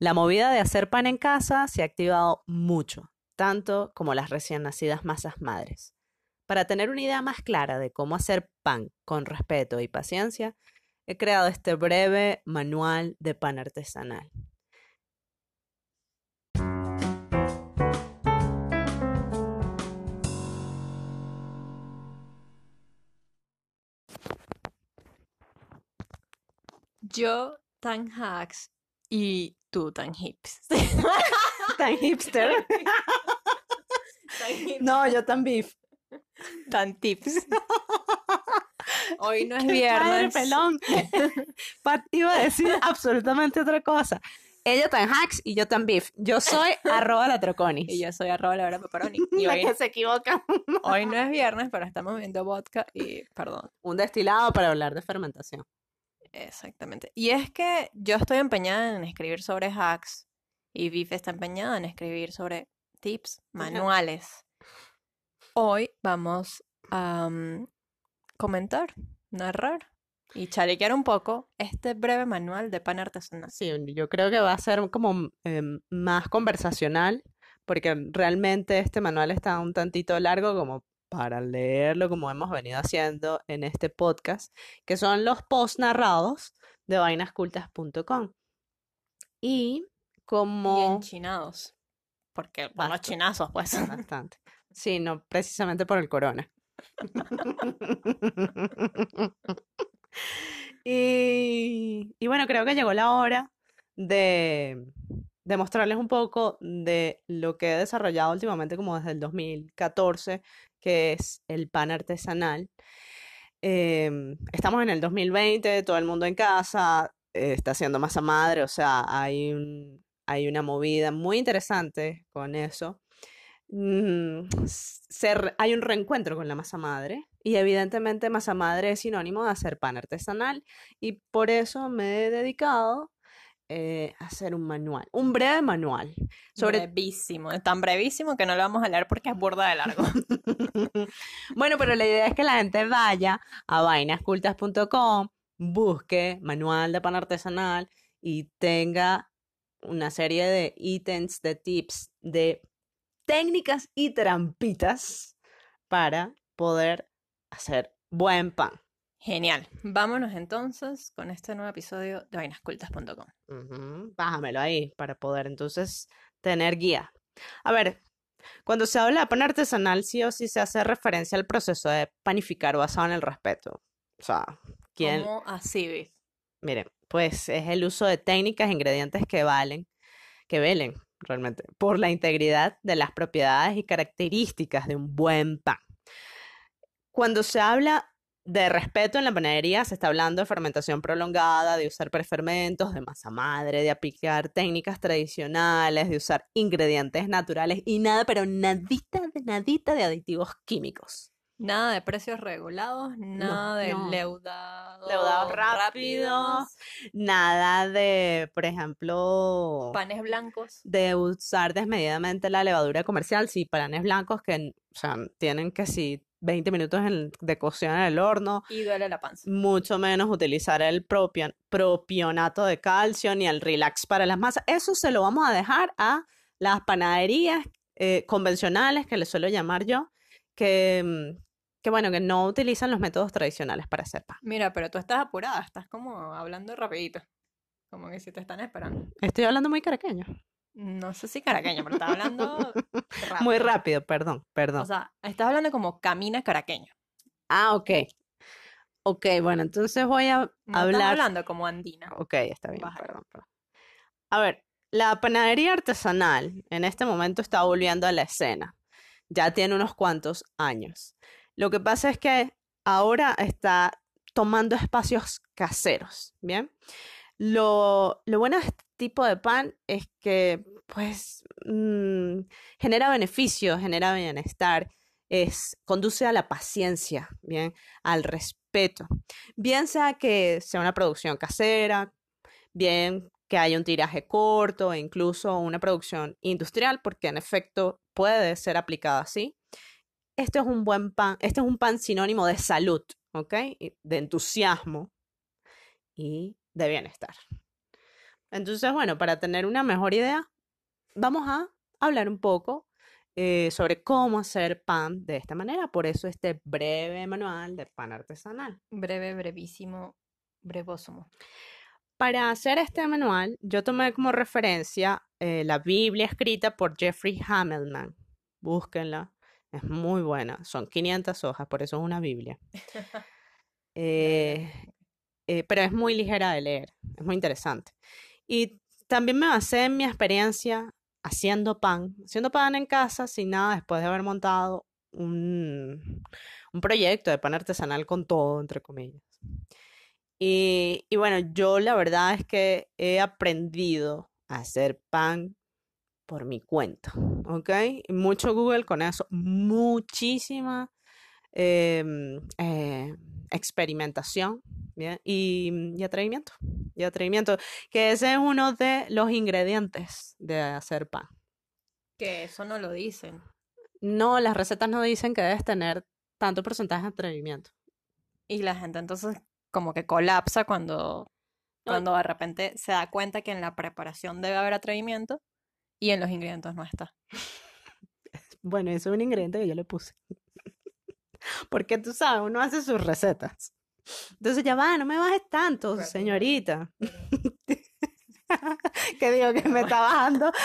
La movida de hacer pan en casa se ha activado mucho, tanto como las recién nacidas masas madres. Para tener una idea más clara de cómo hacer pan con respeto y paciencia, he creado este breve manual de pan artesanal. Yo tan hacks y tú tan hips. Tan hipster. Tan hips, No, yo tan beef. tan tips. Hoy no es Qué padre, viernes. pelón. Pat iba a decir absolutamente otra cosa. Ella tan hacks y yo tan beef. Yo soy arroba la troconis. Y yo soy arroba la hora pepperoni. Y La hoy, que se equivoca. hoy no es viernes, pero estamos viendo vodka y perdón. Un destilado para hablar de fermentación. Exactamente. Y es que yo estoy empeñada en escribir sobre hacks y Biff está empeñada en escribir sobre tips, manuales. Hoy vamos a mm, comentar, narrar y chalequear un poco este breve manual de pan artesanal. Sí, yo creo que va a ser como em, más conversacional, porque realmente este manual está un tantito largo como para leerlo, como hemos venido haciendo en este podcast, que son los posts narrados de vainascultas.com. Y Y como... enchinados. Porque por los chinazos, pues. Bastante. Sí, no precisamente por el corona. Y, y bueno, creo que llegó la hora de, de mostrarles un poco de lo que he desarrollado últimamente, como desde el 2014, que es el pan artesanal. Em, estamos en el 2020, todo el mundo en casa, eh, está haciendo masa madre, o sea, hay un, hay una movida muy interesante con eso. Mm, hay un reencuentro con la masa madre y evidentemente masa madre es sinónimo de hacer pan artesanal y por eso me he dedicado eh, a hacer un manual, un breve manual sobre Brevísimo, es tan brevísimo que no lo vamos a leer porque es burda de largo. Bueno, pero la idea es que la gente vaya a vainascultas.com, busque manual de pan artesanal y tenga una serie de ítems, de tips, de técnicas y trampitas para poder hacer buen pan. Genial. Vámonos entonces con este nuevo episodio de vainascultas.com. Bájamelo ahí para poder entonces tener guía. A ver, cuando se habla de pan artesanal, sí o sí se hace referencia al proceso de panificar basado en el respeto. O sea, ¿quién? ¿Cómo así? Miren, pues es el uso de técnicas e ingredientes que valen, que velen realmente por la integridad de las propiedades y características de un buen pan. Cuando se habla de respeto en la panadería, se está hablando de fermentación prolongada, de usar prefermentos, de masa madre, de aplicar técnicas tradicionales, de usar ingredientes naturales y nada, pero nadita de nadita de aditivos químicos. Nada de precios regulados, nada de no. leudados, Leudados rápidos, Nada de, por ejemplo, panes blancos. de usar desmedidamente la levadura comercial, sí, panes blancos que, o sea, tienen que sí 20 minutos en- de cocción en el horno, Y duele la panza. mucho menos utilizar el propio, propionato de calcio ni el relax para las masas. Eso se lo vamos a dejar a las panaderías eh, convencionales, que les suelo llamar yo, que, mm, que bueno, que no utilizan los métodos tradicionales para hacer pan. Mira, pero tú estás apurada, estás como hablando rapidito. Como que si te están esperando. Estoy hablando muy caraqueño. No sé si caraqueño, pero estás hablando Muy rápido. rápido, perdón, perdón. O sea, estás hablando como camina caraqueño. Ah, ok. Ok, bueno, entonces voy a No estás hablar. hablando como andina. Ok, está bien, perdón, perdón. A ver, la panadería artesanal en este momento está volviendo a la escena. Ya tiene unos cuantos años. Lo que pasa es que ahora está tomando espacios caseros, ¿bien? Lo, lo bueno de tipo de pan es que, pues, mm, genera beneficios, genera bienestar, es, conduce a la paciencia, ¿bien? Al respeto. Bien sea que sea una producción casera, bien que haya un tiraje corto e incluso una producción industrial, porque en efecto puede ser aplicada así. Esto es un buen pan, este es un pan sinónimo de salud, ¿ok? De entusiasmo y de bienestar. Entonces, bueno, para tener una mejor idea, vamos a hablar un poco eh, sobre cómo hacer pan de esta manera. Por eso este breve manual de pan artesanal. Breve, brevísimo, brevósomo. Para hacer este manual, yo tomé como referencia eh, la Biblia escrita por Jeffrey Hamelman. Búsquenla, es muy buena. Son 500 hojas, por eso es una Biblia. Eh, eh, pero es muy ligera de leer, es muy interesante. Y también me basé en mi experiencia haciendo pan, haciendo pan en casa sin nada después de haber montado un, un proyecto de pan artesanal con todo, entre comillas. Y, y bueno, yo la verdad es que he aprendido a hacer pan por mi cuenta, ¿ok? Mucho Google con eso, muchísima em, eh, experimentación ¿bien? Y, y atrevimiento, y atrevimiento, que ese es uno de los ingredientes de hacer pan. Que eso no lo dicen. No, las recetas no dicen que debes tener tanto porcentaje de atrevimiento. Y la gente entonces como que colapsa cuando, No, cuando de repente se da cuenta que en la preparación debe haber atrevimiento y en los ingredientes no está. Bueno, eso es un ingrediente que yo le puse. Porque tú sabes, uno hace sus recetas. Entonces ya va, no me bajes tanto, señorita. que digo que me está bajando.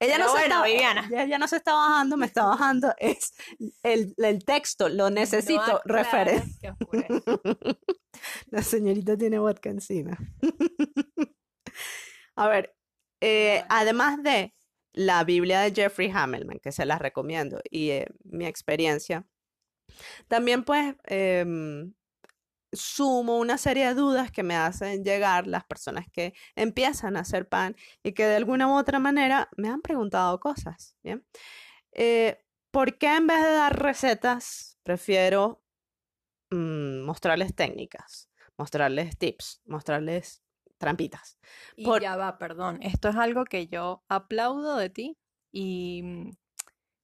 Ella Pero no se está, Viviana. ella, no se está bajando, me está bajando. Es el, el texto, lo necesito No oscurece. La señorita tiene vodka encima. A ver, eh, además de la Biblia de Jeffrey Hamelman, que se las recomiendo, y eh, mi experiencia, también pues em, sumo una serie de dudas que me hacen llegar las personas que empiezan a hacer pan y que de alguna u otra manera me han preguntado cosas, ¿bien? Eh, ¿por qué en vez de dar recetas prefiero mm, mostrarles técnicas, mostrarles tips, mostrarles trampitas? Y Por- ya va, perdón. Esto es algo que yo aplaudo de ti y mm,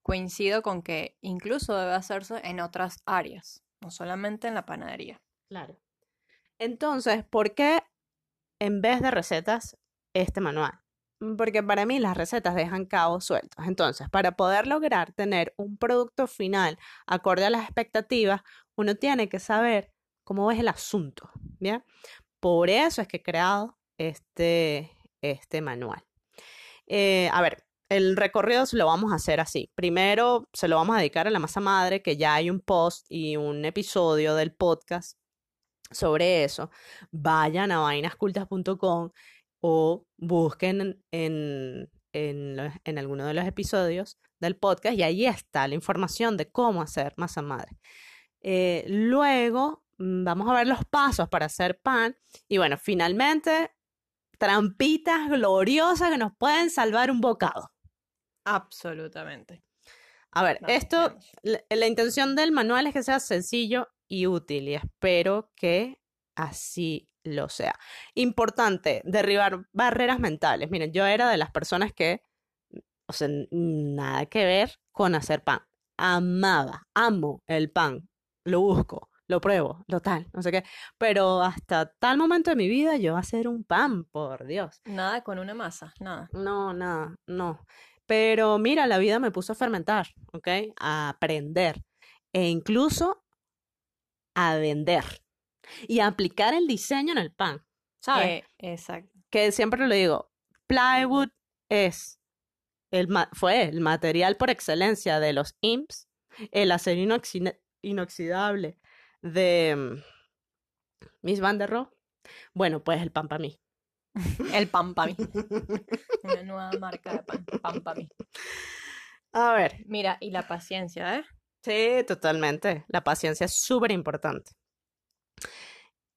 coincido con que incluso debe hacerse en otras áreas, no solamente en la panadería. Claro. Entonces, ¿por qué en vez de recetas este manual? Mm, Porque para mí las recetas dejan cabos sueltos. Entonces, para poder lograr tener un producto final acorde a las expectativas, uno tiene que saber cómo es el asunto, ¿bien? Por eso es que he creado este, este manual. Eh, a ver, el recorrido se lo vamos a hacer así. Primero se lo vamos a dedicar a la masa madre, que ya hay un post y un episodio del podcast sobre eso. Vayan a vainascultas.com o busquen en, en, alguno de los episodios del podcast y ahí está la información de cómo hacer masa madre. Eh, luego mm, vamos a ver los pasos para hacer pan y bueno, finalmente trampitas gloriosas que nos pueden salvar un bocado. Absolutamente. A ver, esto, la, la intención del manual es que sea sencillo y útil y espero que así lo sea. Importante, derribar barreras mentales. Miren, yo era de las personas que, o sea, nada que ver con hacer pan. Amaba, amo el pan, lo busco, lo pruebo, lo tal, no sé qué. Pero hasta tal momento de mi vida yo hacer un pan, por Dios. Nada con una masa, nada. No, nada, no. Pero mira, la vida me puso a fermentar, ¿ok? A aprender e incluso a vender y a aplicar el diseño en el pan, ¿sabes? Eh, exacto. Que siempre lo digo, plywood es el fue el material por excelencia de los imps, el acero inoxidable de mm, Miss Van der Rohe. Bueno, pues el pan para mí. El pan para mí. Una nueva marca de pan. Pan para mí. A ver, Mira, y la paciencia, ¿eh? Sí, totalmente. La paciencia es súper importante.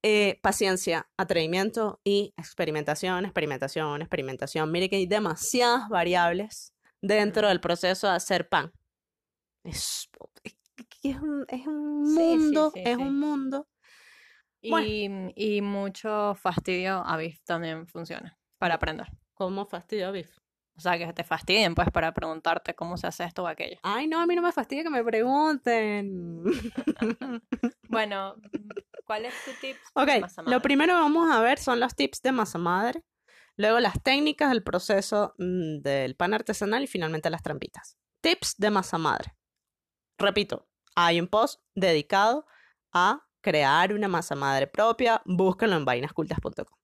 Eh, paciencia, atrevimiento y experimentación, experimentación, experimentación. Mire que hay demasiadas variables dentro del proceso de hacer pan. Es, es que es un, Sí, sí, mundo, sí, es un mundo. Bueno. Y, y mucho fastidio a BIF también funciona para aprender. ¿Cómo fastidio, Biff? O sea, que te fastidien, pues, para preguntarte cómo se hace esto o aquello. Ay, no, a mí no me fastidia que me pregunten. Bueno, ¿cuál es tu tip? Ok, masa lo madre? primero que vamos a ver son los tips de masa madre. luego las técnicas del proceso mm, del pan artesanal y finalmente las trampitas. Tips de masa madre. Repito, hay un post dedicado a crear una masa madre propia, búsquenlo en vainascultas.com.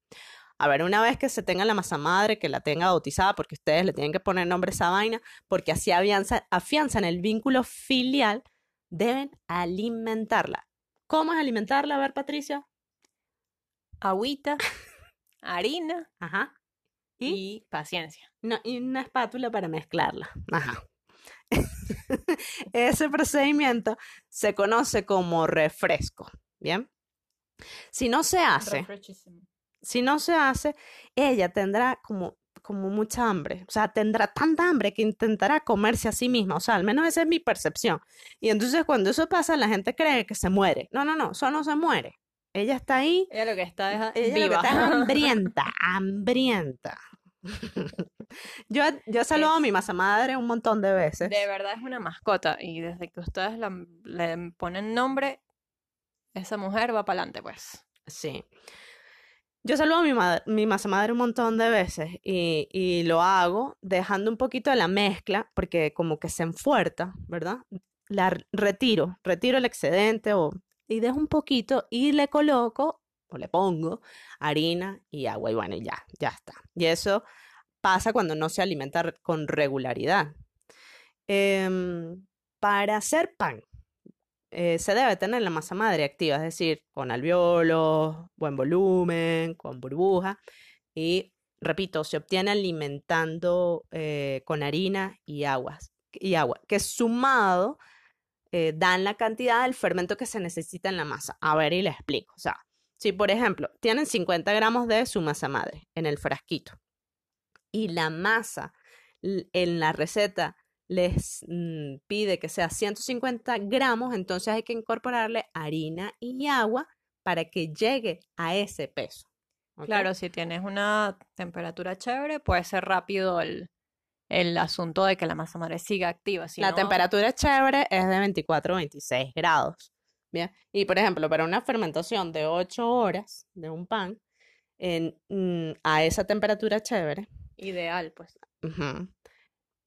A ver, una vez que se tenga la masa madre, que la tenga bautizada, porque ustedes le tienen que poner nombre a esa vaina, porque así afianzan el vínculo filial, deben alimentarla. ¿Cómo es alimentarla? A ver, Patricia. Agüita, harina Ajá. y, paciencia. No, y una espátula para mezclarla. Ajá. Ese procedimiento se conoce como refresco. Bien. Si no se hace, si no se hace, ella tendrá como, como mucha hambre. O sea, tendrá tanta hambre que intentará comerse a sí misma. O sea, al menos esa es mi percepción. Y entonces cuando eso pasa, la gente cree que se muere. No, no, no, eso no se muere. Ella está ahí. Ella lo que está es Ella lo que viva. está es hambrienta, hambrienta. yo, yo he saludado a mi masa madre un montón de veces. De verdad es una mascota y desde que ustedes la- le ponen nombre, esa mujer va para adelante, pues. Sí. Yo saludo a mi, madre, mi masa madre un montón de veces y, lo hago dejando un poquito de la mezcla porque como que se enfuerta, ¿verdad? La retiro, retiro el excedente o, y dejo un poquito y le coloco o le pongo harina y agua y bueno, ya, ya está. Y eso pasa cuando no se alimenta con regularidad. Em, para hacer pan, eh, se debe tener la masa madre activa, es decir, con alveolos, buen volumen, con burbuja. Y repito, se obtiene alimentando eh, con harina y, aguas, y agua, que sumado eh, dan la cantidad del fermento que se necesita en la masa. A ver, y les explico. O sea, si por ejemplo tienen 50 gramos de su masa madre en el frasquito y la masa en la receta les mm, pide que sea 150 gramos, entonces hay que incorporarle harina y agua para que llegue a ese peso. Claro, si tienes una temperatura chévere, puede ser rápido el, el asunto de que la masa madre siga activa. Si la no- temperatura chévere es de 24 o 26 grados. Bien. Y por ejemplo, para una fermentación de 8 horas de un pan, en, mm, a esa temperatura chévere, Ideal, pues.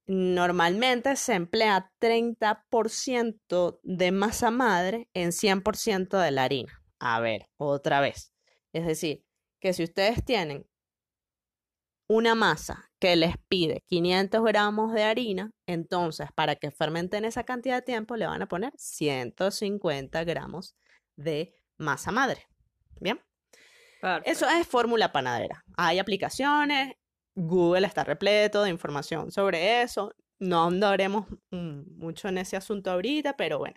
Normalmente se emplea 30% de masa madre en 100% de la harina. A ver, otra vez. Es decir, que si ustedes tienen una masa que les pide 500 gramos de harina, entonces para que fermenten esa cantidad de tiempo le van a poner 150 gramos de masa madre. Bien. Eso es fórmula panadera. Hay aplicaciones, Google está repleto de información sobre eso. No andaremos mucho en ese asunto ahorita, pero bueno,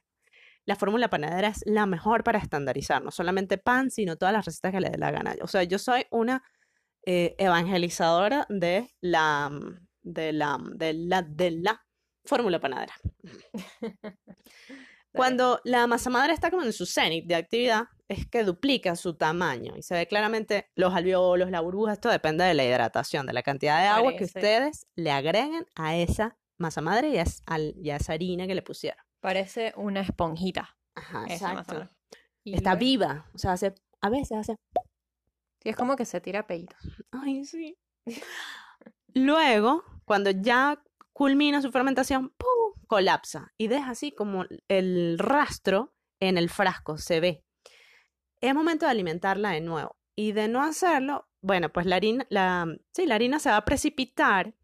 la fórmula panadera es la mejor para estandarizar, no solamente pan, sino todas las recetas que le dé la gana. O sea, yo soy una eh, evangelizadora de la, de la, de la, de la fórmula panadera. Cuando la masa madre está como en su cenit de actividad, es que duplica su tamaño y se ve claramente los alveolos, la burbuja, esto depende de la hidratación, de la cantidad de agua que ustedes le agreguen a esa masa madre y a, y esa harina que le pusieron. Parece una esponjita. Ajá, esa masa exacto. Y Está viva, o sea, hace, a veces hace, sí, es como que se tira peitos. ay, sí. Luego, cuando ya culmina su fermentación, ¡pum! Colapsa y deja así como el rastro en el frasco, se ve. Es momento de alimentarla de nuevo. Y de no hacerlo, bueno, pues la harina, la, sí, la harina se va a precipitar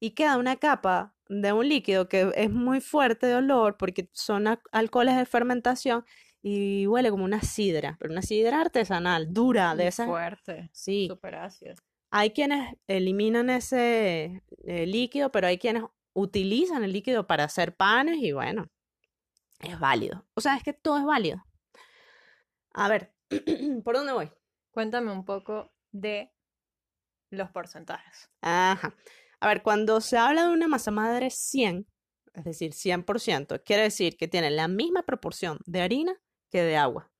y queda una capa de un líquido que es muy fuerte de olor porque son alcoholes de fermentación y huele como una sidra, pero una sidra artesanal, dura, de Y esas. Fuerte. Sí, Súper ácido. hay quienes eliminan ese eh, líquido, pero hay quienes utilizan el líquido para hacer panes y bueno, es válido. O sea, es que todo es válido. A ver, ¿por dónde voy? Cuéntame un poco de los porcentajes. Ajá. A ver, cuando se habla de una masa madre 100, es decir, 100%, quiere decir que tiene la misma proporción de harina que de agua.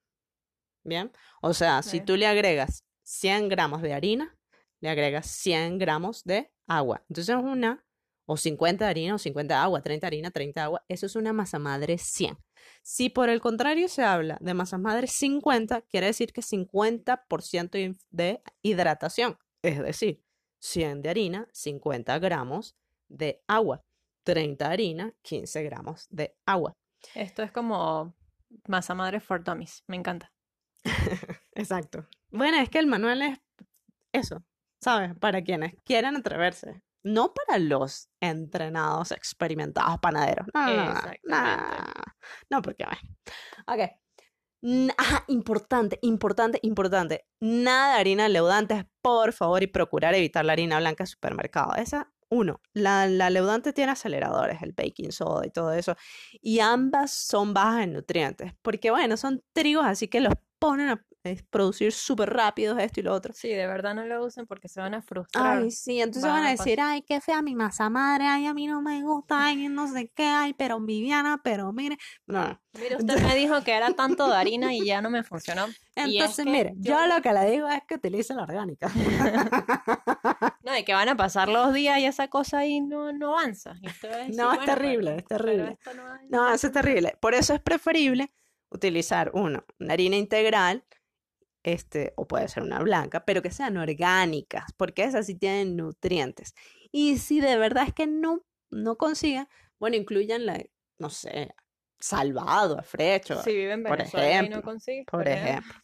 ¿Bien? O sea, si tú le agregas 100 gramos de harina, le agregas 100 gramos de agua. Entonces, una, o 50 de harina, o 50 de agua, 30 de harina, 30 de agua, eso es una masa madre 100. Si por el contrario se habla de masas madres 50, quiere decir que 50% in- de hidratación. Es decir, 100 de harina, 50 gramos de agua. 30 de harina, 15 gramos de agua. Esto es como masa madre for dummies. Me encanta. Exacto. Bueno, es que el manual es eso, ¿sabes? Para quienes quieran atreverse. No para los entrenados, experimentados panaderos. No, no, no, porque bueno. Ok. Ajá, importante, importante, importante. Nada de harina leudantes, por favor, y procurar evitar la harina blanca de supermercado. Esa, uno, la, la leudante tiene aceleradores, el baking soda y todo eso, y ambas son bajas en nutrientes, porque bueno, son trigos, así que los ponen a eh, producir súper rápido esto y lo otro. Sí, de verdad no lo usen porque se van a frustrar. Ay, sí, entonces van van a decir, ay, qué fea mi masa madre, ay, a mí no me gusta, ay, no sé qué, ay, pero Viviana, pero mire. No. Mire, usted me dijo que era tanto de harina y ya no me funcionó. Es Entonces, que mire, yo... yo- lo que le digo es que utilice la orgánica. No, y que van a pasar los días y esa cosa ahí no, no avanza. No, es bueno, terrible, pero- es terrible. esto no hay- No, eso es terrible. Por eso es preferible utilizar, uno, una harina integral, este, o puede ser una blanca, pero que sean orgánicas, porque esas sí tienen nutrientes. Y si de verdad es que no, no consigan, bueno, incluyan la, no sé, salvado, afrecho, Si vive en por Venezuela y no ejemplo, por ejemplo.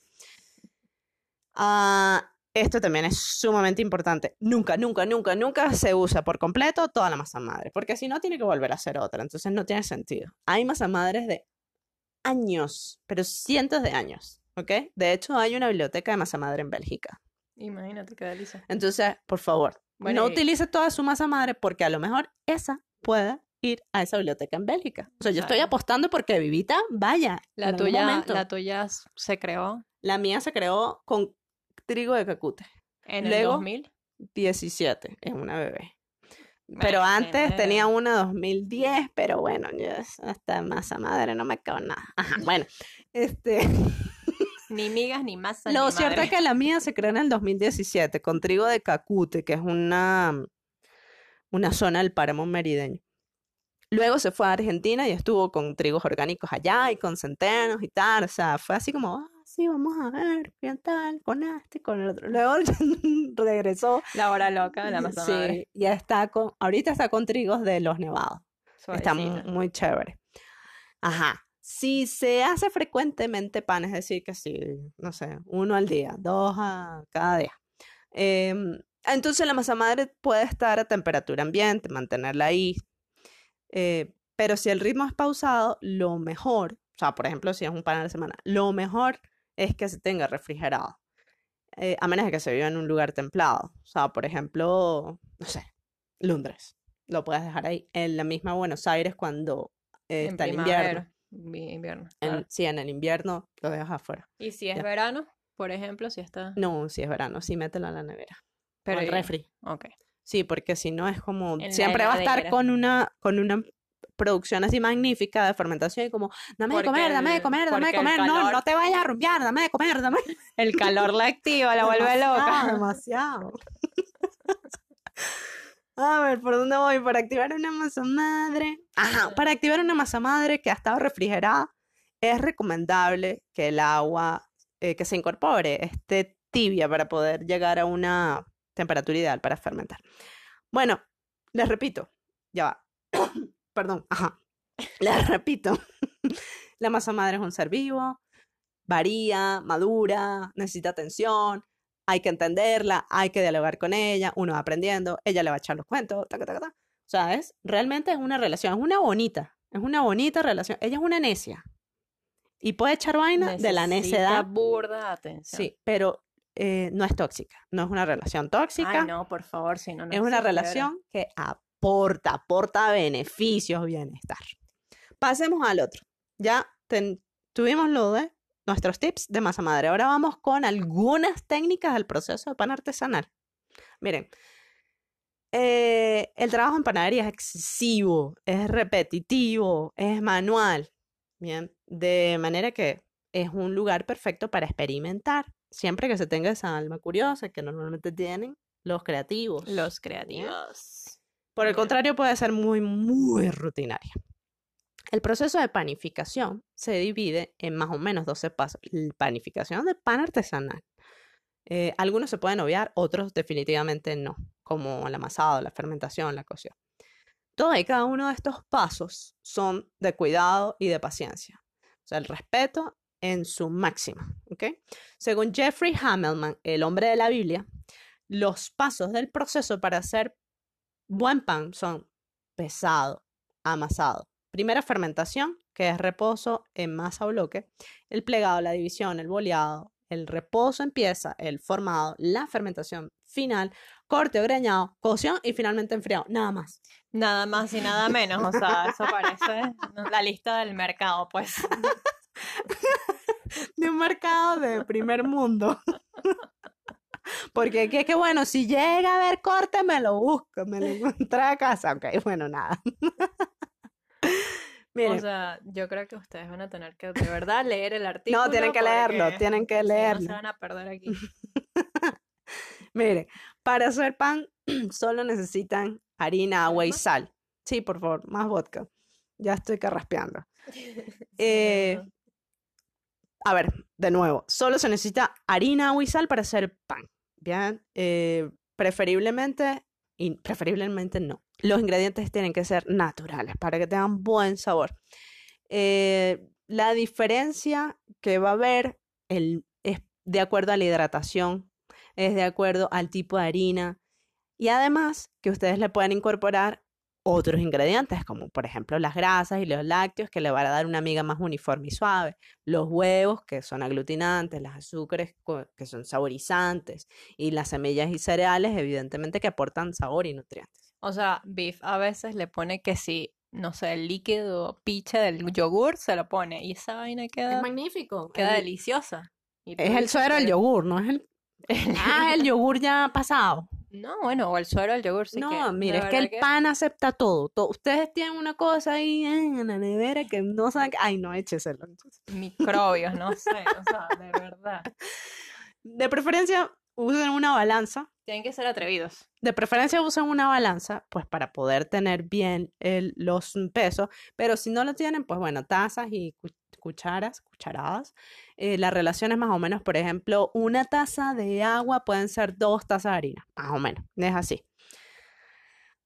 Ah, esto también es sumamente importante. Nunca, nunca, nunca, nunca se usa por completo toda la masa madre, porque si no tiene que volver a hacer otra, entonces no tiene sentido. Hay masa madres de años, pero cientos de años, ¿ok? De hecho, hay una biblioteca de masa madre en Bélgica. Imagínate qué delicia. Entonces, por favor, Bueno, no y- utilice toda su masa madre porque a lo mejor esa puede ir a esa biblioteca en Bélgica. O sea, yo estoy apostando porque Vivita vaya. La tuya, la tuya se creó La mía se creó con trigo de cacute. en el Luego, 2000. 17, es una bebé. Pero antes tenía una 2010, pero bueno, ya es- hasta masa madre no me cago en nada. Ajá, bueno, este, Ni migas, ni masa, lo ni cierto madre. es que la mía se creó en el 2017 con trigo de cacute, que es una, una zona del páramo merideño. Luego se fue a Argentina y estuvo con trigos orgánicos allá y con centenos y tal. O sea, fue así como, ah, sí, vamos a ver, qué tal, con este, con el otro. Luego regresó La hora loca de la madre. Sí, ya está con, ahorita está con trigos de los nevados. Está Suavecita. muy, chévere. Ajá. Si se hace frecuentemente pan, es decir, que si, no sé, uno al día, dos a cada día. em, entonces la masa madre puede estar a temperatura ambiente, mantenerla ahí. eh, pero si el ritmo es pausado, lo mejor, o sea, por ejemplo, si es un pan a la semana, lo mejor es que se tenga refrigerado. eh, a menos de que se viva en un lugar templado. O sea, por ejemplo, no sé, Londres. Lo puedes dejar ahí. En la misma Buenos Aires cuando eh, En está primavera. vi- invierno, Claro. sí, en el invierno lo dejas afuera. Y si es ya. verano, por ejemplo, si está. No, si es verano, sí mételo en la nevera. Pero o y- refri. Ok. Sí, porque si no es como En siempre va a estar con una con una producción así magnífica de fermentación y como dame de comer, dame de el- comer, dame de el comer, no, no te vayas a rumbear, dame de comer, dame. El calor la activa, la vuelve Demasiado, loca. Demasiado. A ver, ¿por dónde voy? Para activar una masa madre. Ajá, para activar una masa madre que ha estado refrigerada, es recomendable que el agua eh, que se incorpore esté tibia para poder llegar a una temperatura ideal para fermentar. Bueno, les repito, ya va. Perdón, ajá. Les repito, la masa madre es un ser vivo, varía, madura, necesita atención, hay que entenderla, hay que dialogar con ella, uno va aprendiendo, ella le va a echar los cuentos, taca, taca, taca. O sea, es, realmente es una relación, es una bonita, es una bonita relación. Ella es una necia y puede echar vaina de la necedad, burda atención. sí, pero eh, no es tóxica, no es una relación tóxica, Ay, no, por favor, si no, no es una relación que aporta, aporta beneficios, bienestar. Pasemos al otro. Ya ten- tuvimos lo de nuestros tips de masa madre. Ahora vamos con algunas técnicas del proceso de pan artesanal. Miren, eh, el trabajo en panadería es excesivo, es repetitivo, es manual. Bien, de manera que es un lugar perfecto para experimentar, siempre que se tenga esa alma curiosa que normalmente tienen los creativos. Los creativos. Por el contrario, puede ser muy, muy rutinaria. El proceso de panificación se divide en más o menos 12 pasos. Panificación de pan artesanal. Eh, algunos se pueden obviar, otros definitivamente no. como el amasado, la fermentación, la cocción. Todo y cada uno de estos pasos son de cuidado y de paciencia. O sea, el respeto en su máxima. Según Jeffrey Hammelman, el hombre de la Biblia, los pasos del proceso para hacer buen pan son pesado, amasado. Primera fermentación, que es reposo en masa o bloque. El plegado, la división, el boleado. El reposo empieza, el formado, la fermentación final, corte o greñado, cocción y finalmente enfriado. Nada más. Nada más y nada menos. O sea, eso parece la lista del mercado, pues. de un mercado de primer mundo. Porque es que, bueno, si llega a ver corte, me lo busco, me lo encontré a casa. Ok, bueno, nada. O sea, yo creo que ustedes van a tener que de verdad leer el artículo. No, tienen que leerlo, tienen que leerlo. No se van a perder aquí. Mire, para hacer pan solo necesitan harina, agua y sal. Sí, por favor, más vodka. Ya estoy carraspeando. Eh, a ver, de nuevo, solo se necesita harina, agua y sal para hacer pan. Bien, eh, preferiblemente, y preferiblemente no. Los ingredientes tienen que ser naturales para que tengan buen sabor. Eh, la diferencia que va a haber el, es de acuerdo a la hidratación, es de acuerdo al tipo de harina y además que ustedes le pueden incorporar otros ingredientes, como por ejemplo las grasas y los lácteos, que le van a dar una miga más uniforme y suave, los huevos, que son aglutinantes, los azúcares, que son saborizantes, y las semillas y cereales, evidentemente, que aportan sabor y nutrientes. O sea, Beef a veces le pone que si, no sé, el líquido piche del yogur, se lo pone, y esa vaina queda... Es magnífico. Queda deliciosa. es el suero del yogur, no es el... ah, el yogur ya pasado. No, bueno, o el suero del yogur sí No, mire, es que el pan acepta todo. Ustedes tienen una cosa ahí en la nevera que no saben... Ay, no, écheselo. Microbios, no sé, o sea, de verdad. De preferencia, usen una balanza. Tienen que ser atrevidos. De preferencia usen una balanza, pues para poder tener bien los pesos, pero si no lo tienen, pues bueno, tazas y cucharas, cucharadas. Eh, la relación es más o menos, por ejemplo, una taza de agua pueden ser dos tazas de harina, más o menos, es así.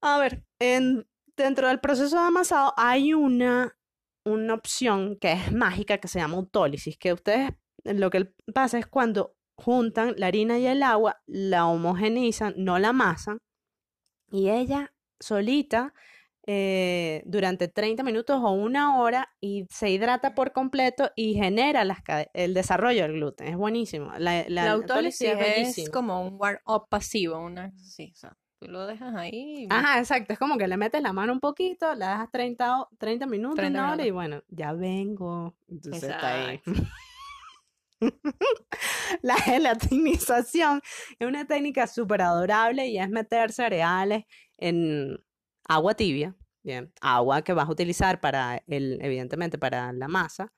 A ver, en, dentro del proceso de amasado hay una, una opción que es mágica que se llama autólisis, que ustedes lo que pasa es cuando juntan la harina y el agua, la homogenizan, no la amasan, y ella solita eh, durante 30 minutos o una hora y se hidrata por completo y genera el desarrollo del gluten. Es buenísimo. La, la, autólisis es, como un warm-up pasivo, una, sí, o sea, tú lo dejas ahí. Ajá, exacto. Es como que le metes la mano un poquito, la dejas 30, 30 minutos, una hora y bueno, ya vengo. Entonces está ahí. la gelatinización es una técnica súper adorable y es meter cereales en agua tibia, bien, agua que vas a utilizar para el, evidentemente para la masa,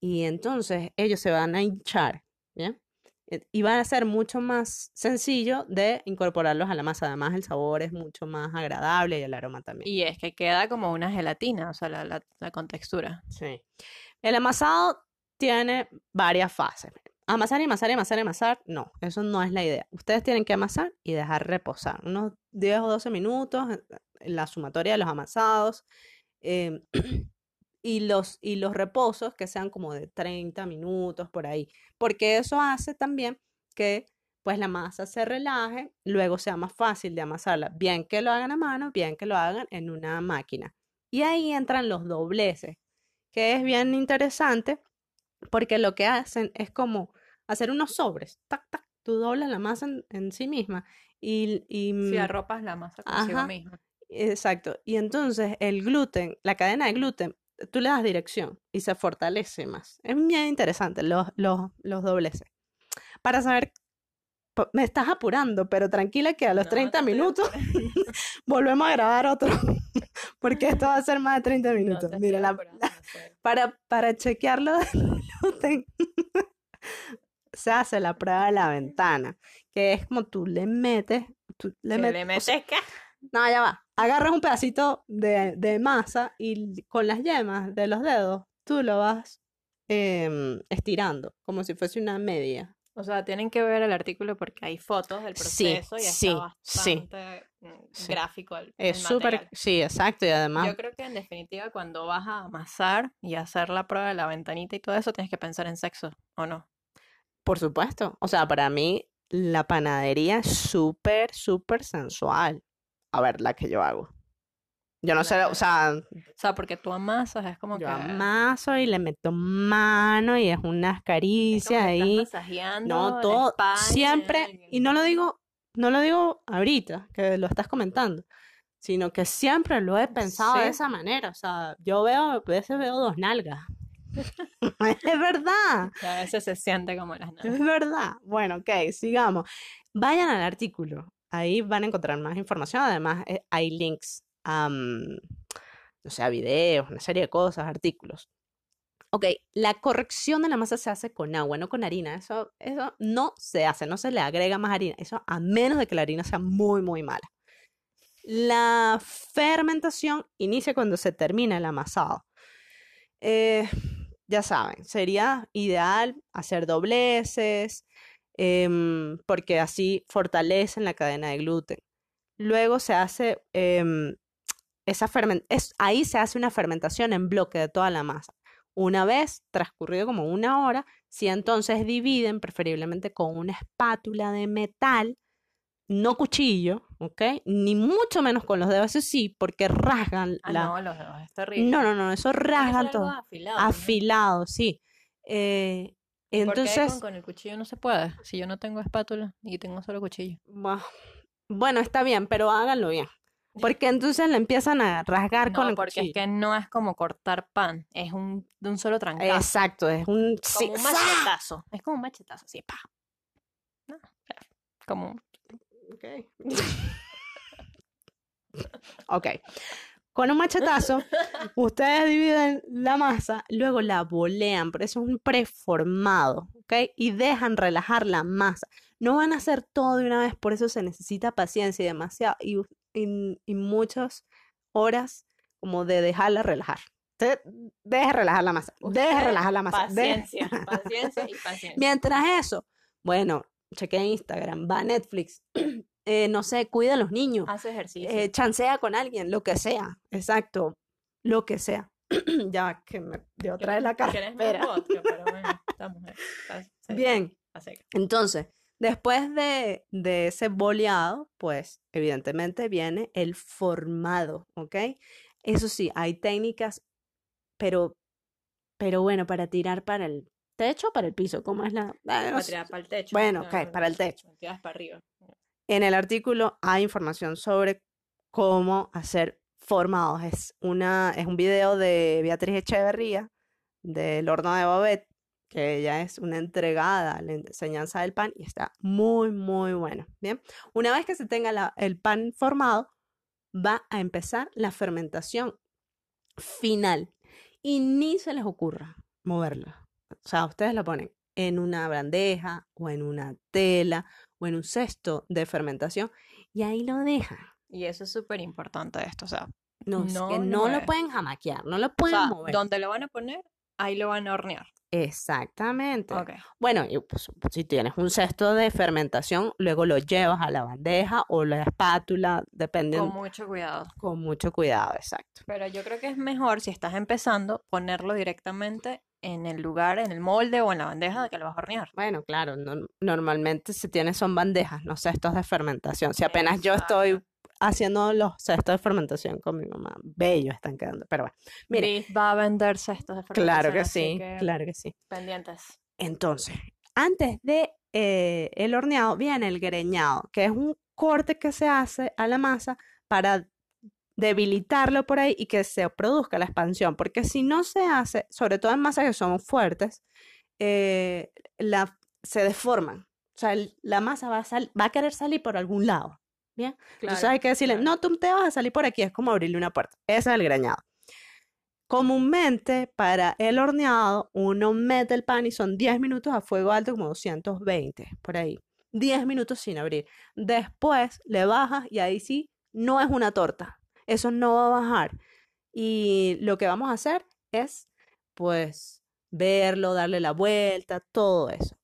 y entonces ellos se van a hinchar, bien, eh, y van a ser mucho más sencillo de incorporarlos a la masa. Además, el sabor es mucho más agradable y el aroma también. Y es que queda como una gelatina, o sea, la, la, la contextura. Sí. El amasado tiene varias fases. Amasar y amasar y amasar y amasar, no, eso no es la idea. Ustedes tienen que amasar y dejar reposar unos 10 o 12 minutos en la sumatoria de los amasados em, y, los, y los reposos que sean como de 30 minutos por ahí, porque eso hace también que pues la masa se relaje, luego sea más fácil de amasarla, bien que lo hagan a mano, bien que lo hagan en una máquina. Y ahí entran los dobleces, que es bien interesante porque lo que hacen es como hacer unos sobres, tac, tac, tú doblas la masa en, sí misma y... y si arropas la masa consigo misma. Exacto. Y entonces el gluten, la cadena de gluten, tú le das dirección y se fortalece más. Es bien interesante los, los, los dobleces. Para saber, me estás apurando, pero tranquila que a los 30 minutos volvemos a grabar otro, porque esto va a ser más de 30 minutos. Mira, la, para, para chequearlo se hace la prueba de la ventana, que es como tú le metes, tú le, metes, le metes qué? No, ya va. Agarras un pedacito de, de, masa y con las yemas de los dedos tú lo vas em, estirando, como si fuese una media. O sea, tienen que ver el artículo porque hay fotos del Sí, proceso y sí, está sí. bastante mm, Sí. gráfico el, Es súper, sí, exacto, y además, Yo creo que en definitiva cuando vas a amasar y hacer la prueba de la ventanita y todo eso, tienes que pensar en sexo, ¿o no? por supuesto, o sea, para mí la panadería es súper, súper sensual. A ver, la que yo hago. Yo no sé, o sea, O sea, porque tú amasas, es como yo que... amaso y le meto mano y es unas es caricias estás ahí. masajeando No, todo, de siempre, y no lo digo, no lo digo ahorita, que lo estás comentando, sino que siempre lo he pensado de Sí. esa manera. O sea, yo veo, a veces veo dos nalgas. Es verdad, Y a veces se siente como las es nalgas. verdad. Bueno, ok, sigamos. Vayan al artículo, ahí van a encontrar más información. Además, eh, hay links no sé, videos, una serie de cosas, artículos. Ok, la corrección de la masa se hace con agua, no con harina. Eso, eso no se hace, no se le agrega más harina. Eso a menos de que la harina sea muy, muy mala. La fermentación inicia cuando se termina el amasado. Eh, ya saben, sería ideal hacer dobleces, em, porque así fortalecen la cadena de gluten. Luego se hace em, esa es, ahí se hace una fermentación en bloque de toda la masa. Una vez transcurrido como una hora, si entonces dividen, preferiblemente con una espátula de metal, no cuchillo, ¿ok? Ni mucho menos con los dedos, eso sí, porque rasgan Ah, la... no, los dedos, es terrible. No, no, no, eso rasgan todo. afilado, ¿no? Afilado, sí. Eh, ¿Y por qué entonces, con, con el cuchillo no se puede? Si yo no tengo espátula y tengo solo cuchillo. bu- bueno, está bien, pero háganlo bien. Porque entonces le empiezan a rasgar con No, el porque es que no es como cortar pan, es un de un solo trancazo. Exacto, es un Como un machetazo. Es como un machetazo, así, pa. No, claro, como Ok. Ok. Con un machetazo, ustedes dividen la masa, luego la bolean, pero eso es un preformado, ¿ok? Y dejan relajar la masa. No van a hacer todo de una vez, por eso se necesita paciencia y demasiado, y, y- y muchas horas como de dejarla relajar. Usted deje relajar la masa, deje relajar la masa. deje- paciencia, paciencia y paciencia. Mientras eso, bueno, chequea Instagram, va a Netflix, eh, no sé, cuida a los niños, Hace ejercicio. eh, chancea con alguien, lo que sea, exacto, lo que sea. ya que me dio otra vez la ¿Quieres más cartera. vodka? Pero bueno. Está Bien, está entonces, después de, de ese boleado, pues evidentemente viene el formado, ¿ok? Eso sí, hay técnicas, pero, pero bueno, para tirar para el techo o para el piso, ¿cómo es la...? Ah, Para tirar para el techo. Bueno, no, ok, para el techo. Tiras para arriba. En el artículo hay información sobre cómo hacer formados. Es, una, es un video de Beatriz Echeverría, del horno de Babette, que ella es una entregada a la enseñanza del pan y está muy, muy bueno. Bien, una vez que se tenga la- el pan formado, va a empezar la fermentación final y ni se les ocurra moverlo. O sea, ustedes lo ponen en una bandeja o en una tela o en un cesto de fermentación y ahí lo dejan. Y eso es súper importante esto, o sea, No, es No que lo no lo mueves. pueden jamaquear, no lo o pueden sea, mover. donde lo van a poner, ahí lo van a hornear. Exactamente. Ok. Bueno, y pues, si tienes un cesto de fermentación, luego lo llevas a la bandeja o la espátula, depende Con mucho cuidado. con mucho cuidado, exacto. Pero yo creo que es mejor si estás empezando ponerlo directamente en el lugar, en el molde o en la bandeja de que lo vas a hornear. Bueno, claro, no- normalmente si tienes son bandejas, no cestos de fermentación. Si apenas yo estoy haciendo los cestos de fermentación con mi mamá, bellos están quedando. Pero bueno, mire, va a vender cestos de claro fermentación, que así sí, que claro que sí. pendientes. Entonces, antes de eh, el horneado viene el greñado, que es un corte que se hace a la masa para debilitarlo por ahí y que se produzca la expansión, porque si no se hace, sobre todo en masas que son fuertes, eh, la, se deforman. O sea, el- la masa va a, sal- va a querer salir por algún lado. Bien. Entonces Claro, hay que decirle, claro. no, tú te vas a salir por aquí, es como abrirle una puerta. Ese es el greñado. Comúnmente para el horneado uno mete el pan y son 10 minutos a fuego alto como 220, por ahí. 10 minutos sin abrir. Después le bajas y ahí sí, no es una torta. Eso no va a bajar. Y lo que vamos a hacer es, pues, verlo, darle la vuelta, todo eso.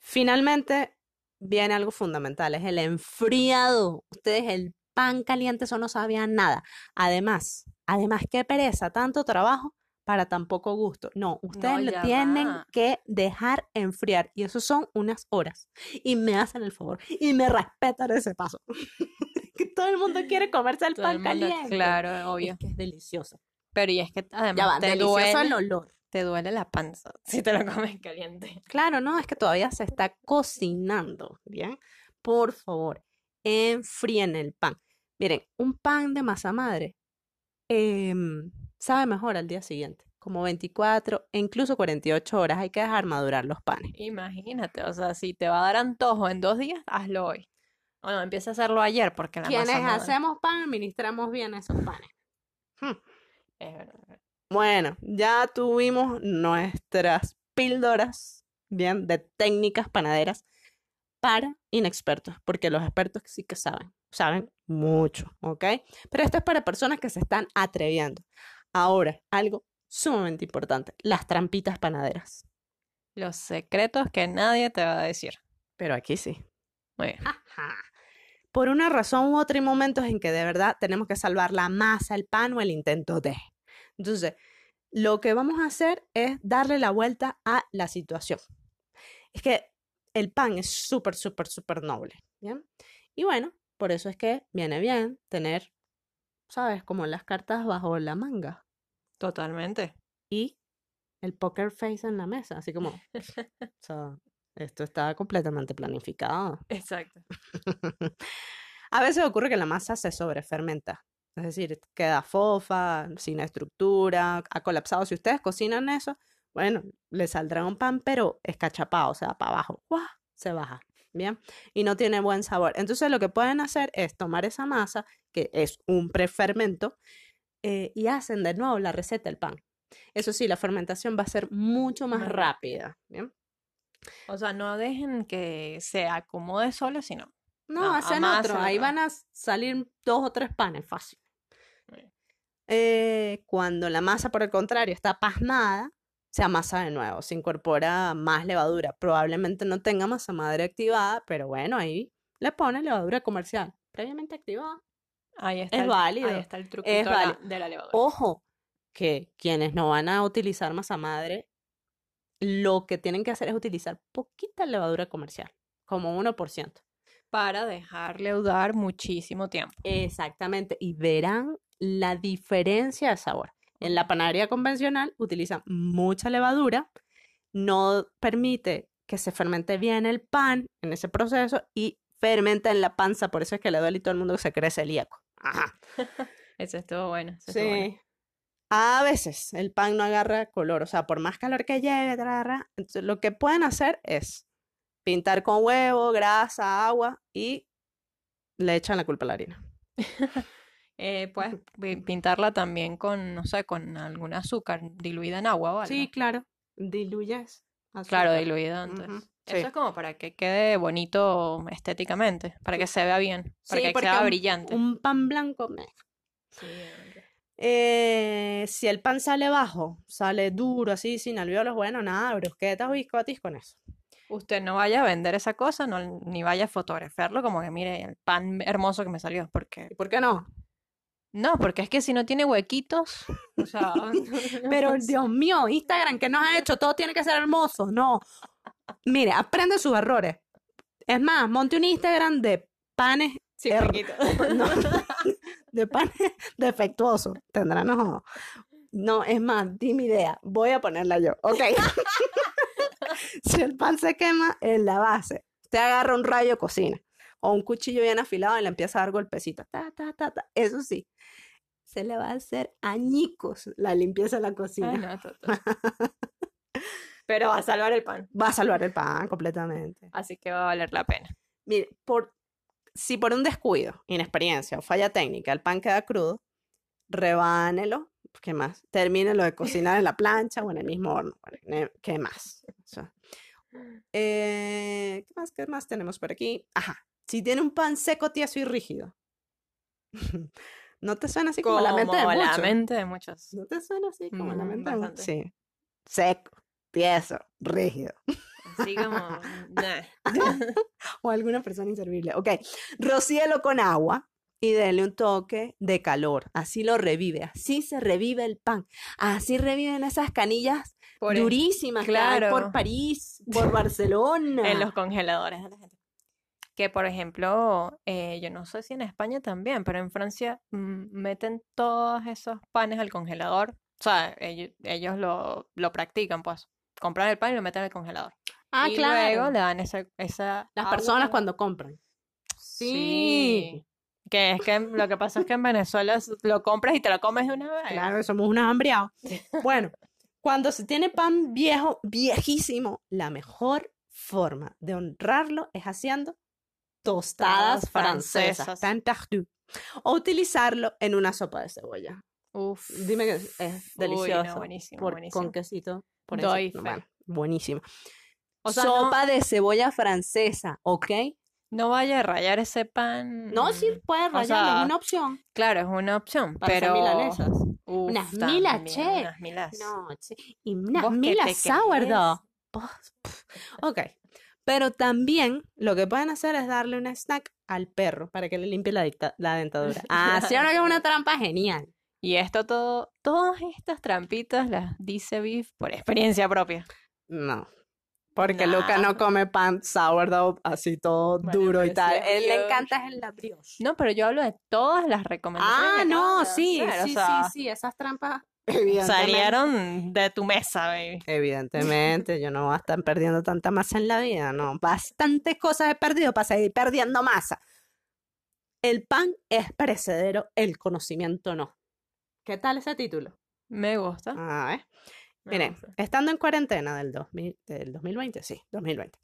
Finalmente, viene algo fundamental, es el enfriado. Ustedes el pan caliente, eso no sabían nada. Además, además, qué pereza, tanto trabajo para tan poco gusto. No, ustedes No, lo ya tienen va. que dejar enfriar y eso son unas horas. Y me hacen el favor y me respetan ese paso. que todo el mundo quiere comerse el Todo pan el mundo- caliente. Claro, Es obvio. que es delicioso. Pero y es que Ya además va, te delicioso el olor. Te duele la panza si te lo comes caliente. Claro, no, es que todavía se está cocinando, ¿bien? Por favor, enfríen el pan. Miren, un pan de masa madre em, sabe mejor al día siguiente, como 24 e incluso 48 horas. Hay que dejar madurar los panes. Imagínate, o sea, si te va a dar antojo en dos días, hazlo hoy. Bueno, empieza a hacerlo ayer porque la Quienes masa madre- hacemos pan, administramos bien esos panes. Hmm. Es verdad. Bueno, ya tuvimos nuestras píldoras, bien, de técnicas panaderas para inexpertos, porque los expertos sí que saben, saben mucho, ¿ok? Pero esto es para personas que se están atreviendo. Ahora, algo sumamente importante, las trampitas panaderas. Los secretos que nadie te va a decir. Pero aquí sí. Muy bien. Por una razón u otra hay momentos en que de verdad tenemos que salvar la masa, el pan o el intento de. Entonces, lo que vamos a hacer es darle la vuelta a la situación. Es que el pan es súper, súper, súper noble, ¿bien? Y bueno, por eso es que viene bien tener, ¿sabes? Como las cartas bajo la manga Totalmente. y el poker face en la mesa, así como, o sea, esto está completamente planificado. Exacto. A veces ocurre que la masa se sobrefermenta, es decir, queda fofa, sin estructura, ha colapsado. Si ustedes cocinan eso, bueno, le saldrá un pan, pero escachapado, o sea, para abajo, ¡guau! se baja, ¿bien? Y no tiene buen sabor. Entonces lo que pueden hacer es tomar esa masa, que es un prefermento, eh, y hacen de nuevo la receta del pan. Eso sí, la fermentación va a ser mucho más rápida, ¿bien? O sea, no dejen que se acomode solo, sino. No, No, hacen otro. Ahí van a salir dos o tres panes fácil. Eh, cuando la masa, por el contrario, está pasmada, se amasa de nuevo, se incorpora más levadura. Probablemente no tenga masa madre activada, pero bueno, ahí le pone levadura comercial previamente activada. Ahí está Es el, válido, Ahí está el truquito es válido. de la levadura. Ojo, que quienes no van a utilizar masa madre, lo que tienen que hacer es utilizar poquita levadura comercial, como 1%. Para dejar leudar muchísimo tiempo. Exactamente, y verán la diferencia de sabor. En la panadería convencional utilizan mucha levadura, no permite que se fermente bien el pan en ese proceso y fermenta en la panza, por eso es que le duele y todo el mundo se cree celíaco. Ajá. Eso estuvo bueno. eso estuvo bueno. Sí. A veces el pan no agarra color, o sea, por más calor que lleve, tra, tra, entonces lo que pueden hacer es pintar con huevo, grasa, agua y le echan la culpa a la harina. Eh, puedes pi- pintarla también con, no sé, con algún azúcar diluida en agua o algo. Sí, claro, diluyes. Claro, azúcar. diluida antes. Eso sí. es como para que quede bonito estéticamente, para que se vea bien, para Sí, que sea brillante. Un pan blanco. Sí, obviamente. Eh, si el pan sale bajo, sale duro, así, sin alvéolos, bueno, nada, brusquetas o biscottis con eso. Usted no vaya a vender esa cosa, no, ni vaya a fotografiarlo como que mire el pan hermoso que me salió, porque ¿Y por qué no? No, porque es que si no tiene huequitos, o sea, Pero Dios mío, Instagram, ¿qué nos ha hecho? Todo tiene que ser hermoso. No. Mire, aprende sus errores. Es más, monte un Instagram de panes, er- no, de panes defectuosos. Tendrán no. No, es más, di mi idea. Voy a ponerla yo. Ok. si el pan se quema en la base, usted agarra un rayo cocina o un cuchillo bien afilado y le empieza a dar golpecitos. Ta, ta, ta, ta. Eso sí, se le va a hacer añicos la limpieza de la cocina. Ay, no. Pero va a salvar el pan, Va a salvar el pan completamente. así que va a valer la pena. Mire, por, si por un descuido, inexperiencia o falla técnica el pan queda crudo, rebánelo. ¿Qué más? Termínelo de cocinar en la plancha o en el mismo horno. ¿Qué más? O sea, eh, ¿qué más? ¿Qué más tenemos por aquí? Ajá. Si tiene un pan seco, tieso y rígido. ¿No te suena así como, la mente de la muchos? mente de muchos. ¿No te suena así como la Mm, mente de muchos? Sí. Seco, tieso, rígido. Así como, nah. o alguna persona inservible. Ok, rocíelo con agua y dele un toque de calor. Así lo revive, así se revive el pan. Así reviven esas canillas Por durísimas que hay por claro. París, por Barcelona. en los congeladores. Que por ejemplo, eh, yo no sé si en España también, pero en Francia mm, meten todos esos panes al congelador. O sea, ellos, ellos lo, lo practican, pues. Compran el pan y lo meten al congelador. ah, y claro. luego le dan esa, esa Las agua. personas cuando compran. Sí. Que es que lo que pasa es que en Venezuela lo compras y te lo comes de una vez. Claro, somos unos hambriados. Bueno, cuando se tiene pan viejo, viejísimo, la mejor forma de honrarlo es haciendo tostadas francesas, tardu, o utilizarlo en una sopa de cebolla. Uf. Dime que es- es Uy, no, delicioso. buenísimo, por- buenísimo. Con quesito. Por. Bueno, buenísimo. O sea, no- sopa de cebolla francesa, ¿ok? No vaya a rayar ese pan. No, sí puedes o rallarlo, sea, es una opción. Claro, es una opción, Para pero... milanesas. Uf, Unas milas, che. Unas milas. No, che, y unas ¿Vos qué milas sourdough. Ok. Pero también lo que pueden hacer es darle un snack al perro para que le limpie la, la dentadura. Ah, sí, ahora que es una trampa genial. Y esto todo, todas estas trampitas las dice Biff por experiencia propia. No. Porque Nah. Luca no come pan sourdough así todo Bueno, duro y tal. Él le encanta es la brioche. No, pero yo hablo de todas las recomendaciones. Ah, no, sí, hacer, o sí, sea, sí, sí, esas trampas. Salieron de tu mesa, baby. Evidentemente, yo no voy a estar perdiendo tanta masa en la vida, no. Bastantes cosas he perdido para seguir perdiendo masa. El pan es perecedero, el conocimiento no. ¿Qué tal ese título? Me gusta. A ver. Miren, estando en cuarentena del, 2000, del 2020, sí, 2020,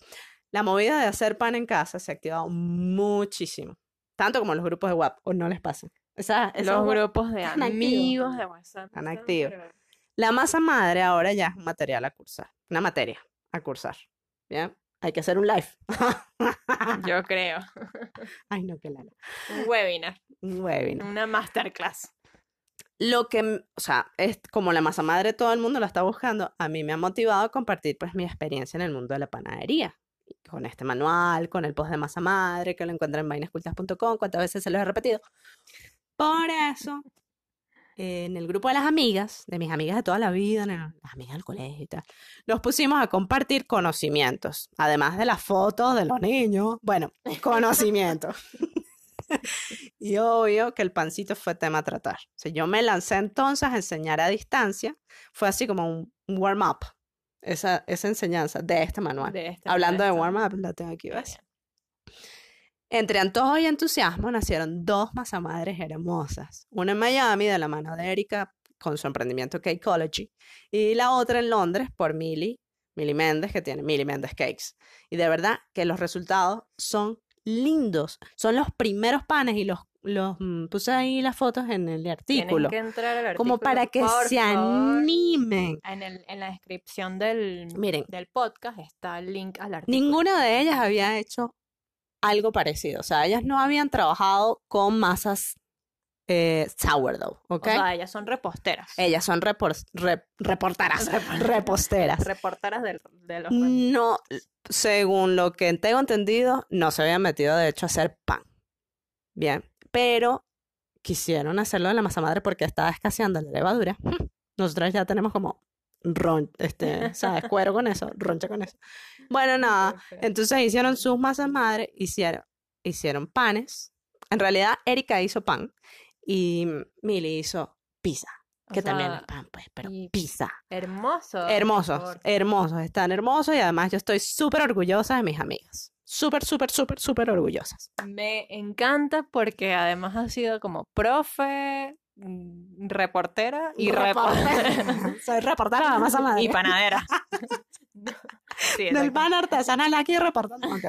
la movida de hacer pan en casa se ha activado muchísimo. Tanto como los grupos de WhatsApp, o no les pasa. Los grupos de están activos. amigos de WhatsApp. Están, activos. La masa madre ahora ya es un material a cursar, una materia a cursar. ¿Bien? Hay que hacer un live. Yo creo. Ay, no, qué lala. Un webinar, Un webinar. una masterclass. Lo que, o sea, es como la masa madre todo el mundo la está buscando, a mí me ha motivado a compartir pues mi experiencia en el mundo de la panadería. Con este manual, con el post de masa madre, que lo encuentran en vainascultas.com, cuántas veces se los he repetido. Por eso, en el grupo de las amigas, de mis amigas de toda la vida, las amigas del colegio y tal, nos pusimos a compartir conocimientos, además de las fotos de los niños, bueno, conocimientos. Y obvio que el pancito fue tema a tratar. O sea, yo me lancé entonces a enseñar a distancia. Fue así como un warm-up, esa, esa enseñanza de este manual. De este- Hablando de esto. warm-up, la tengo aquí, ¿ves? Entre antojo y entusiasmo nacieron dos masamadres hermosas. Una en Miami de la mano de Erika con su emprendimiento Cakeology y la otra en Londres por Millie, Millie Méndez que tiene Millie Méndez Cakes. Y de verdad que los resultados son lindos. Son los primeros panes y los, los mm, puse ahí las fotos en el Tienen artículo. que entrar al Como artículo, para que se favor. animen. En, el, en la descripción del, Miren, del podcast está el link al artículo. Ninguna de ellas había hecho algo parecido. O sea, ellas no habían trabajado con masas eh, sourdough, ¿ok? O sea, ellas son reposteras. ellas son repor- re- reporteras, reposteras. Reporteras del- de los No, según lo que tengo entendido, no se habían metido de hecho a hacer pan. Bien, pero quisieron hacerlo de la masa madre porque estaba escaseando la levadura. Nosotros ya tenemos como ron, este, ¿sabes? Cuero con eso, roncha con eso. Bueno, nada, entonces hicieron sus masas madre, hicieron, hicieron panes. En realidad, Erika hizo pan y Milly hizo pizza, O que también sea, es pan, pues, pero pizza. Hermoso. Hermosos, hermosos, están hermosos y además yo estoy súper orgullosa de mis amigas. Súper, súper, súper, súper orgullosas. Me encanta porque además ha sido como profe, mm, reportera y repo- Soy reportera masa madre. y panadera. Sí, Del pan artesanal aquí reportando. Ok.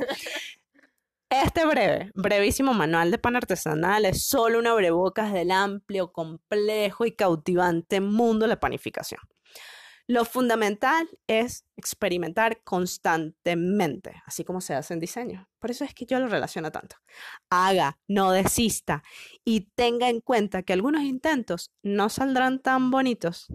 Este breve, brevísimo manual de pan artesanal es solo un abrebocas del amplio, complejo y cautivante mundo de la panificación. Lo fundamental es experimentar constantemente, así como se hace en diseño. Por eso es que yo lo relaciono tanto. Haga, no desista y tenga en cuenta que algunos intentos no saldrán tan bonitos.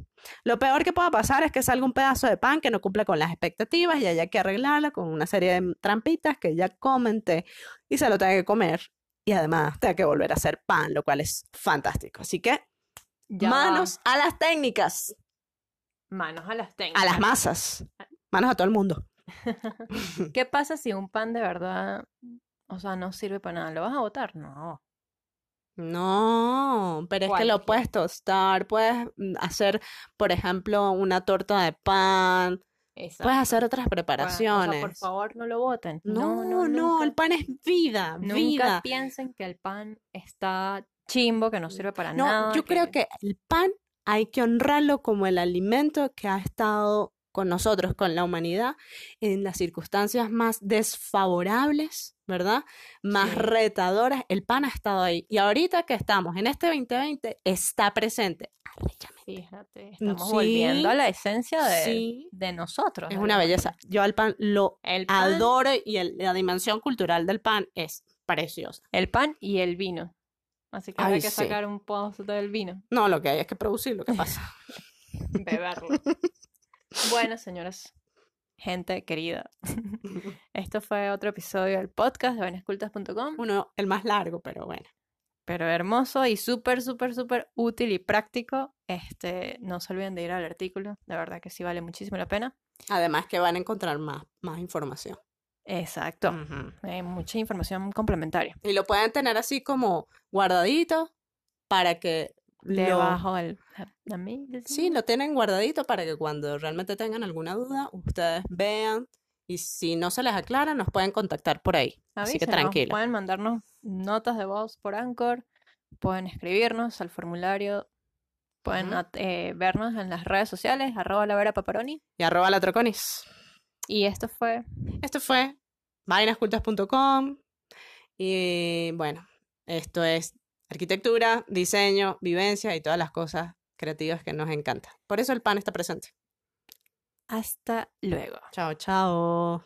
Lo peor que pueda pasar es que salga un pedazo de pan que no cumple con las expectativas y haya que arreglarla con una serie de trampitas que ya comenté y se lo tenga que comer y además tenga que volver a hacer pan, lo cual es fantástico. Así que Ya manos a las técnicas, Manos a las técnicas. a las masas, manos a todo el mundo. ¿Qué pasa si un pan de verdad, o sea, no sirve para nada? ¿Lo vas a botar? No. No, pero es que lo puedes tostar, puedes mm, hacer, por ejemplo, una torta de pan, Exacto. puedes hacer otras O sea, preparaciones. por favor, no lo boten. No, no, nunca, el pan es vida, nunca vida. piensen que el pan está chimbo, que no sirve para No, nada. yo creo que el pan hay que honrarlo como el alimento que ha estado con nosotros, con la humanidad, en las circunstancias más desfavorables, ¿verdad? Más Sí. retadoras. El pan ha estado ahí. Y ahorita que estamos en este 2020, está presente. Arrechamente. Fíjate, estamos sí, volviendo a la esencia de, sí. de nosotros. Es de una belleza. Yo al pan lo El pan, adoro y el- la dimensión cultural del pan es preciosa. el pan y el vino. Así que habrá Ay, que sí. sacar un post del vino, No, lo que hay es que producir lo que pasa. beberlo. bueno, señoras, gente querida, esto fue otro episodio del podcast de vainescultas.com. Uno, el más largo, pero bueno. pero hermoso y súper, súper, súper útil y práctico. Este, no se olviden de ir al artículo, de verdad que sí vale muchísimo la pena. Además que van a encontrar más, más información. Exacto, hay mucha información complementaria. Y lo pueden tener así como guardadito para que lo- Debajo del... mí, Sí, lo tienen guardadito para que cuando realmente tengan alguna duda, ustedes vean y si no se les aclara, nos pueden contactar por ahí. Así que tranquilo. Pueden mandarnos notas de voz por Anchor, pueden escribirnos al formulario, pueden eh, vernos en las redes sociales, arroba la vera paparoni. Y arroba la troconis. Y esto fue Esto fue vainascultas.com y bueno, esto es arquitectura, diseño, vivencia y todas las cosas creativas que nos encantan. Por eso el pan está presente. Hasta luego. Chao, chao.